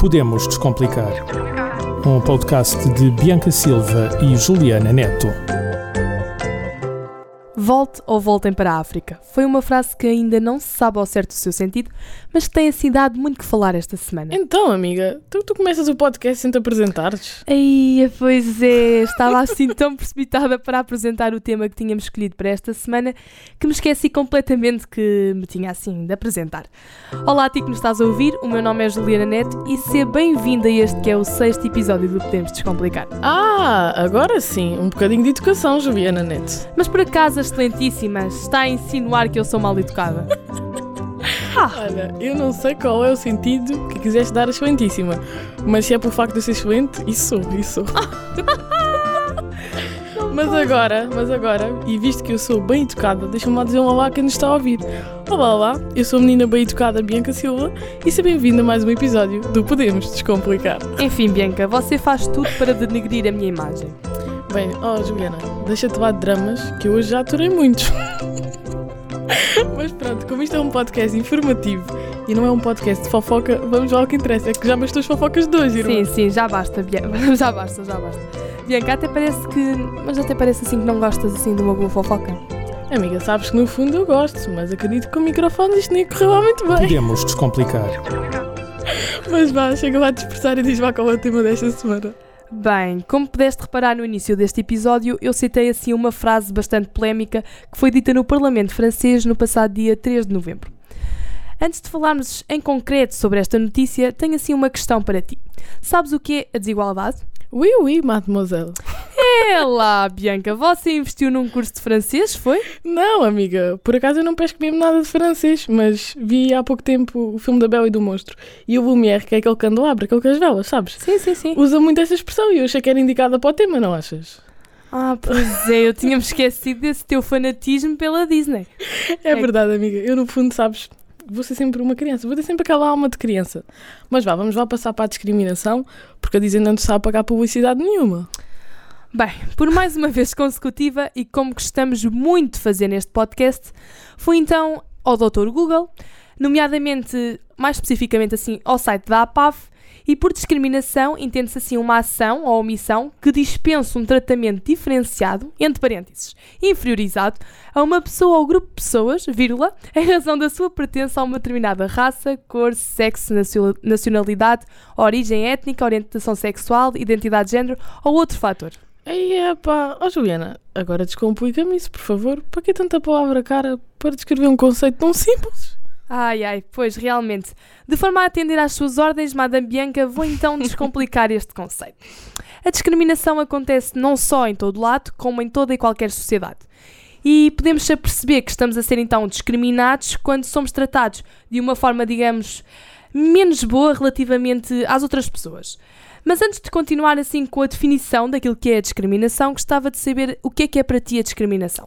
Podemos Descomplicar. Um podcast de Bianca Silva e Juliana Neto. Volte ou voltem para a África. Foi uma frase que ainda não se sabe ao certo o seu sentido, mas que tem assim dado muito que falar esta semana. Então, amiga, tu, tu começas o podcast sem te apresentares? Ai, pois é, estava assim tão precipitada para apresentar o tema que tínhamos escolhido para esta semana que me esqueci completamente que me tinha assim de apresentar. Olá a ti que nos estás a ouvir, o meu nome é Juliana Neto e seja bem-vinda a este que é o sexto episódio do Podemos Descomplicar. Ah, agora sim, um bocadinho de educação, Juliana Neto. Mas por acaso, excelentíssima, está a insinuar que eu sou mal educada? Olha, eu não sei qual é o sentido que quiseste dar a excelentíssima, mas se é por facto de ser excelente, isso sou, isso sou. Mas agora, mas agora, e visto que eu sou bem educada, deixa-me lá dizer um olá a quem nos está a ouvir. Olá, olá, eu sou a menina bem educada Bianca Silva e seja bem-vinda a mais um episódio do Podemos Descomplicar. Enfim, Bianca, você faz tudo para denegrir a minha imagem. Bem, ó Juliana, deixa-te lá de dramas, que eu hoje já aturei muitos. Mas pronto, como isto é um podcast informativo e não é um podcast de fofoca, vamos ao que interessa, é que já bastou as fofocas de hoje, irmã. Sim, sim, já basta, Bianca. Já basta, já basta. Bianca, até parece que. Mas até parece assim que não gostas assim de uma boa fofoca. Amiga, sabes que no fundo eu gosto, mas acredito que com o microfone isto nem correu lá muito bem. Podemos Descomplicar. Mas vá, chega lá a te expressar e diz lá qual é o tema desta semana. Bem, como pudeste reparar no início deste episódio, eu citei assim uma frase bastante polémica que foi dita no Parlamento francês no passado dia 3 de novembro. Antes de falarmos em concreto sobre esta notícia, tenho assim uma questão para ti. Sabes o que é a desigualdade? Oui, oui, mademoiselle. É lá, Bianca, você investiu num curso de francês, foi? Não, amiga, por acaso eu não pesco mesmo nada de francês, mas vi há pouco tempo o filme da Bela e do Monstro e o Lumière, que é aquele candelabro, aquele com as velas, sabes? Sim, sim, sim. Usa muito essa expressão e eu achei que era indicada para o tema, não achas? Ah, pois é, eu tinha-me esquecido desse teu fanatismo pela Disney. É verdade, amiga. Eu, no fundo, sabes, vou ser sempre uma criança, vou ter sempre aquela alma de criança. Mas vá, vamos lá passar para a discriminação, porque a Disney não sabe pagar publicidade nenhuma. Bem, por mais uma vez consecutiva e como gostamos muito de fazer neste podcast, fui então ao Dr. Google, nomeadamente, mais especificamente assim, ao site da APAV, e por discriminação entende-se assim uma ação ou omissão que dispensa um tratamento diferenciado, entre parênteses, inferiorizado, a uma pessoa ou grupo de pessoas, vírgula, em razão da sua pertença a uma determinada raça, cor, sexo, nacio- nacionalidade, origem étnica, orientação sexual, identidade de género ou outro fator. Aí é pá, ó Juliana, agora descomplica-me isso, por favor. Para que tanta palavra cara para descrever um conceito tão simples? Ai, ai, pois realmente. De forma a atender às suas ordens, Madame Bianca, vou então descomplicar este conceito. A discriminação acontece não só em todo lado, como em toda e qualquer sociedade. E podemos perceber que estamos a ser então discriminados quando somos tratados de uma forma, digamos, menos boa relativamente às outras pessoas. Mas antes de continuar assim com a definição daquilo que é a discriminação, gostava de saber o que é que é para ti a discriminação.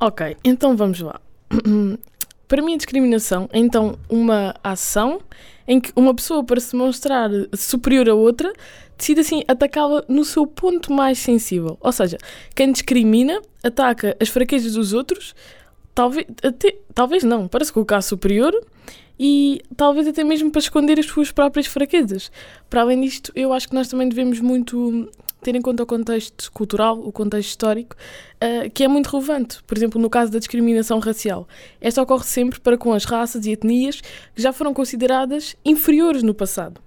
Ok, então vamos lá. Para mim, a discriminação é então uma ação em que uma pessoa, para se mostrar superior a outra, decide assim atacá-la no seu ponto mais sensível. Ou seja, quem discrimina ataca as fraquezas dos outros, talvez, até, talvez não, para se colocar superior e talvez até mesmo para esconder as suas próprias fraquezas. Para além disto, eu acho que nós também devemos muito ter em conta o contexto cultural, o contexto histórico, uh, que é muito relevante. Por exemplo, no caso da discriminação racial. Esta ocorre sempre para com as raças e etnias que já foram consideradas inferiores no passado.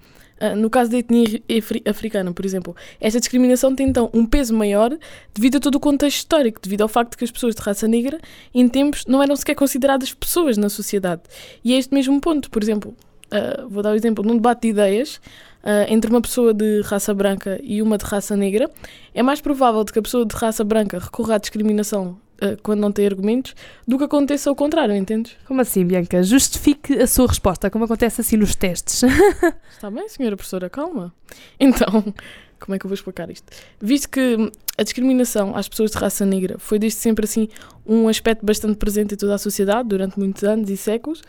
Uh, no caso da etnia afri- africana, por exemplo, esta discriminação tem então um peso maior devido a todo o contexto histórico, devido ao facto de que as pessoas de raça negra, em tempos, não eram sequer consideradas pessoas na sociedade. E é este mesmo ponto, por exemplo, uh, vou dar o exemplo, num debate de ideias, uh, entre uma pessoa de raça branca e uma de raça negra, é mais provável de que a pessoa de raça branca recorra à discriminação quando não tem argumentos do que aconteça ao contrário, entendes? Como assim, Bianca? Justifique a sua resposta, como acontece assim nos testes. Está bem, senhora professora, calma. Então, como é que eu vou explicar isto? Visto que a discriminação às pessoas de raça negra foi desde sempre assim um aspecto bastante presente em toda a sociedade durante muitos anos e séculos,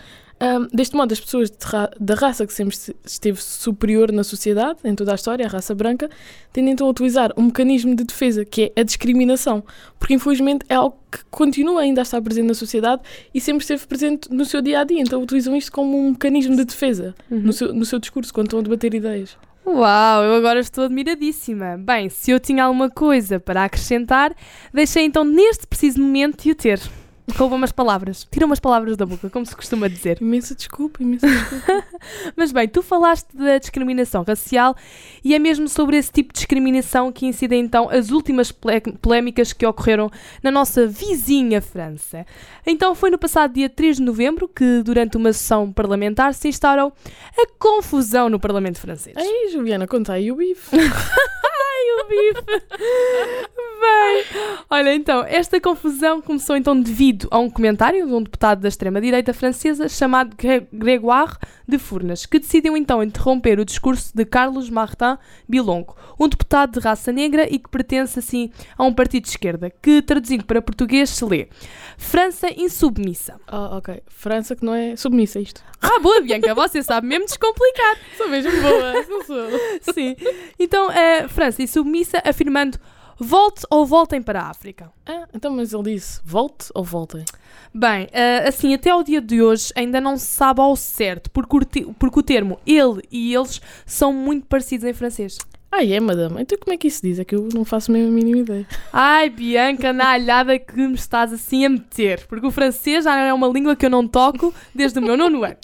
Ahm, deste modo, as pessoas ra- da raça que sempre se- esteve superior na sociedade, em toda a história, a raça branca, tendem então a utilizar um mecanismo de defesa, que é a discriminação. Porque, infelizmente, é algo que continua ainda a estar presente na sociedade e sempre esteve presente no seu dia a dia. Então, utilizam isto como um mecanismo de defesa Uhum. no, seu, no seu discurso, quando estão a debater ideias. Uau, eu agora estou admiradíssima. Bem, se eu tinha alguma coisa para acrescentar, deixei então neste preciso momento de o ter. Rouba umas palavras. Tira umas palavras da boca, como se costuma dizer. Imensa desculpa, imensa desculpa. Mas bem, tu falaste da discriminação racial e é mesmo sobre esse tipo de discriminação que incidem então as últimas polémicas que ocorreram na nossa vizinha França. Então foi no passado dia 3 de novembro que, durante uma sessão parlamentar, se instaurou a confusão no Parlamento francês. Ei, Juliana, conta aí o bife. Ai, o bife! Bem, olha, então, esta confusão começou então devido a um comentário de um deputado da extrema-direita francesa chamado Grégoire de Furnas, que decidiu então interromper o discurso de Carlos Martin Bilongo, um deputado de raça negra e que pertence assim a um partido de esquerda, que traduzindo para português se lê França insubmissa. Ah, ok. França que não é submissa isto. Ah, boa, Bianca, você sabe mesmo descomplicar. Sou mesmo boa, não sou. Sim. Então, a França insubmissa afirmando volte ou voltem para a África. Ah, então, mas ele disse volte ou voltem? Bem, eh, assim, até ao dia de hoje ainda não se sabe ao certo, porque o, te- porque o termo ele e eles são muito parecidos em francês. Ah, é, madame. Então como é que isso diz? É que eu não faço mesmo a mínima ideia. Ai, Bianca, na alhada que me estás assim a meter, porque o francês já é uma língua que eu não toco desde o meu nono ano.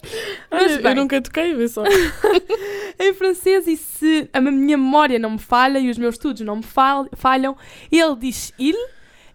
Mas Olha, bem. eu nunca toquei, vê só. Em francês, e se a minha memória não me falha e os meus estudos não me fal- falham, ele diz il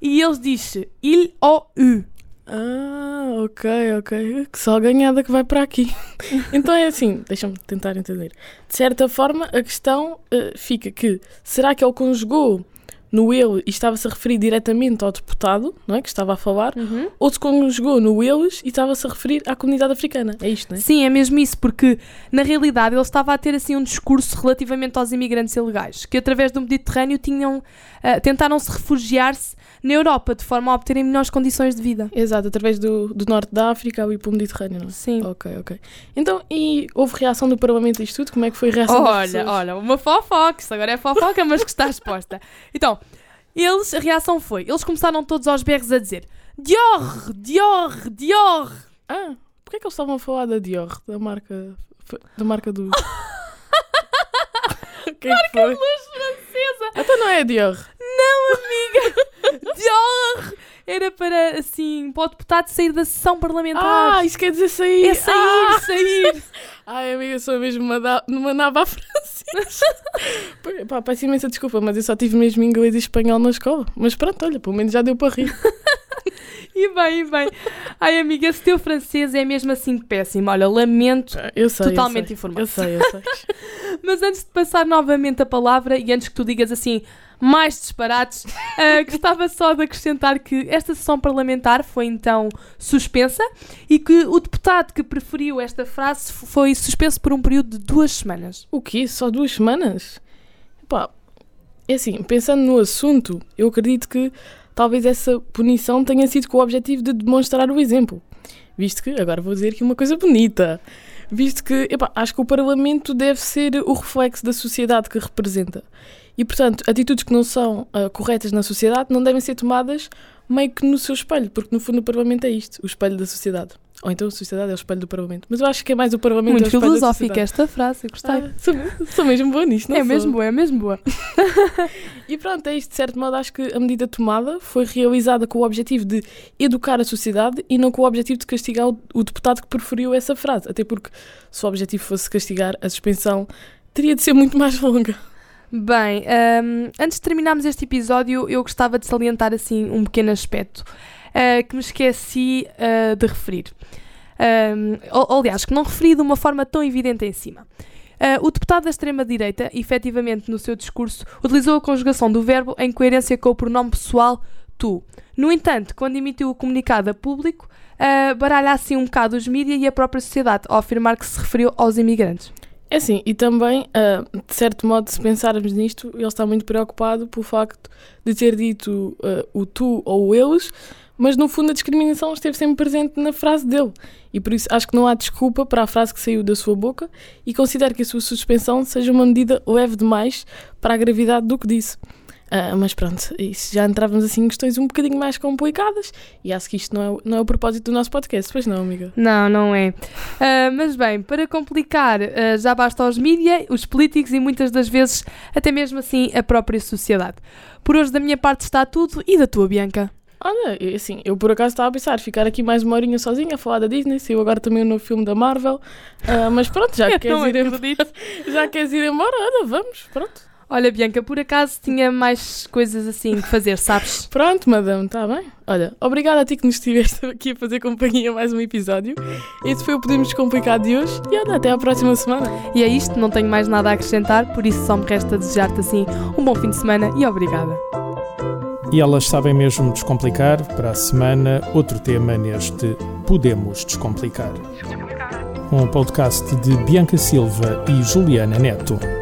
e eles dizem il ou u. Ah, ok, ok. Que só ganhada que vai para aqui. então é assim, deixa-me tentar entender. De certa forma, a questão eh, fica que será que ele conjugou no ele e estava-se a referir diretamente ao deputado, não é? Que estava a falar, ou se conjugou no eles e estava-se a referir à comunidade africana? É isto, não é? Sim, é mesmo isso, porque na realidade ele estava a ter assim um discurso relativamente aos imigrantes ilegais, que através do Mediterrâneo tinham, ah, tentaram se refugiar-se na Europa de forma a obterem melhores condições de vida. Exato, através do, do norte da África ao ir para o Mediterrâneo, não é? Sim. Ok, ok. Então, e houve reação do Parlamento a isto tudo? Como é que foi a reação Olha, olha, uma fofoca, isto agora é fofoca, mas que está exposta. Então, eles, a reação foi, eles começaram todos aos berros a dizer Dior, Dior, Dior. Ah, porquê é que eles estavam a falar da Dior, da marca, da marca do... Quem marca foi? Luz francesa. Então não é a Dior. Não, amiga. Dior. Era para, assim, para o deputado sair da sessão parlamentar. Ah, isso quer dizer sair. é sair, Ah! sair. Ai, amiga, sou mesmo uma, da- uma nava francês. Pá, Pá, peço imensa desculpa, mas eu só tive mesmo inglês e espanhol na escola. Mas pronto, olha, pelo menos já deu para rir. E bem, e bem. Ai, amiga, esse teu francês é mesmo assim péssimo. Olha, lamento. Ah, Eu sei. Totalmente eu sei. informado. Eu sei, eu sei. Mas antes de passar novamente a palavra e antes que tu digas assim mais disparates, ah, gostava só de acrescentar que esta sessão parlamentar foi então suspensa e que o deputado que preferiu esta frase foi suspenso por um período de duas semanas. O quê? Só duas semanas? Pá, é assim, pensando no assunto, eu acredito que talvez essa punição tenha sido com o objetivo de demonstrar o exemplo. Visto que, agora vou dizer aqui uma coisa bonita, visto que, epá, acho que o Parlamento deve ser o reflexo da sociedade que representa. E, portanto, atitudes que não são ah, corretas na sociedade não devem ser tomadas meio que no seu espelho, porque no fundo o Parlamento é isto, o espelho da sociedade. Ou então a sociedade é o espelho do Parlamento. Mas eu acho que é mais o Parlamento Muito é o espelho filosófica esta frase, gostei. Ah, sou, sou mesmo boa nisto, não é sou? mesmo boa, é mesmo boa. E pronto, é isto. De certo modo, acho que a medida tomada foi realizada com o objetivo de educar a sociedade e não com o objetivo de castigar o, o deputado que preferiu essa frase. Até porque, se o objetivo fosse castigar, a suspensão teria de ser muito mais longa. Bem, hum, antes de terminarmos este episódio, eu gostava de salientar assim um pequeno aspecto ah, que me esqueci ah, de referir. Hum, ou- aliás, que não referi de uma forma tão evidente em cima. Ah, o deputado da extrema-direita, efetivamente no seu discurso, utilizou a conjugação do verbo em coerência com o pronome pessoal tu. No entanto, quando emitiu o comunicado a público, ah, baralha assim um bocado os mídias e a própria sociedade, ao afirmar que se referiu aos imigrantes. É assim, e também, uh, de certo modo, se pensarmos nisto, ele está muito preocupado pelo facto de ter dito uh, o tu ou o eles, mas no fundo a discriminação esteve sempre presente na frase dele. E por isso acho que não há desculpa para a frase que saiu da sua boca e considero que a sua suspensão seja uma medida leve demais para a gravidade do que disse. Uh, mas pronto, isso já entrávamos assim em questões um bocadinho mais complicadas e acho que isto não é, não é o propósito do nosso podcast, pois não, amiga? Não, não é. Uh, mas bem, para complicar, uh, já basta os mídias, os políticos e muitas das vezes até mesmo assim a própria sociedade. Por hoje da minha parte está tudo e da tua, Bianca? Olha, assim, eu por acaso estava a pensar ficar aqui mais uma horinha sozinha a falar da Disney, saiu agora também o novo filme da Marvel, mas pronto, já queres, ir embora, já queres ir embora, olha, vamos, pronto. Olha, Bianca, por acaso tinha mais coisas assim que fazer, sabes? Pronto, madame, está bem. Olha, obrigada a ti que nos estiveste aqui a fazer companhia mais um episódio. Este foi o Podemos Descomplicar de hoje e olha, até à próxima semana. E é isto, não tenho mais nada a acrescentar, por isso só me resta desejar-te assim um bom fim de semana e obrigada. E elas sabem mesmo descomplicar. Para a semana, outro tema neste Podemos Descomplicar. Um podcast de Bianca Silva e Juliana Neto.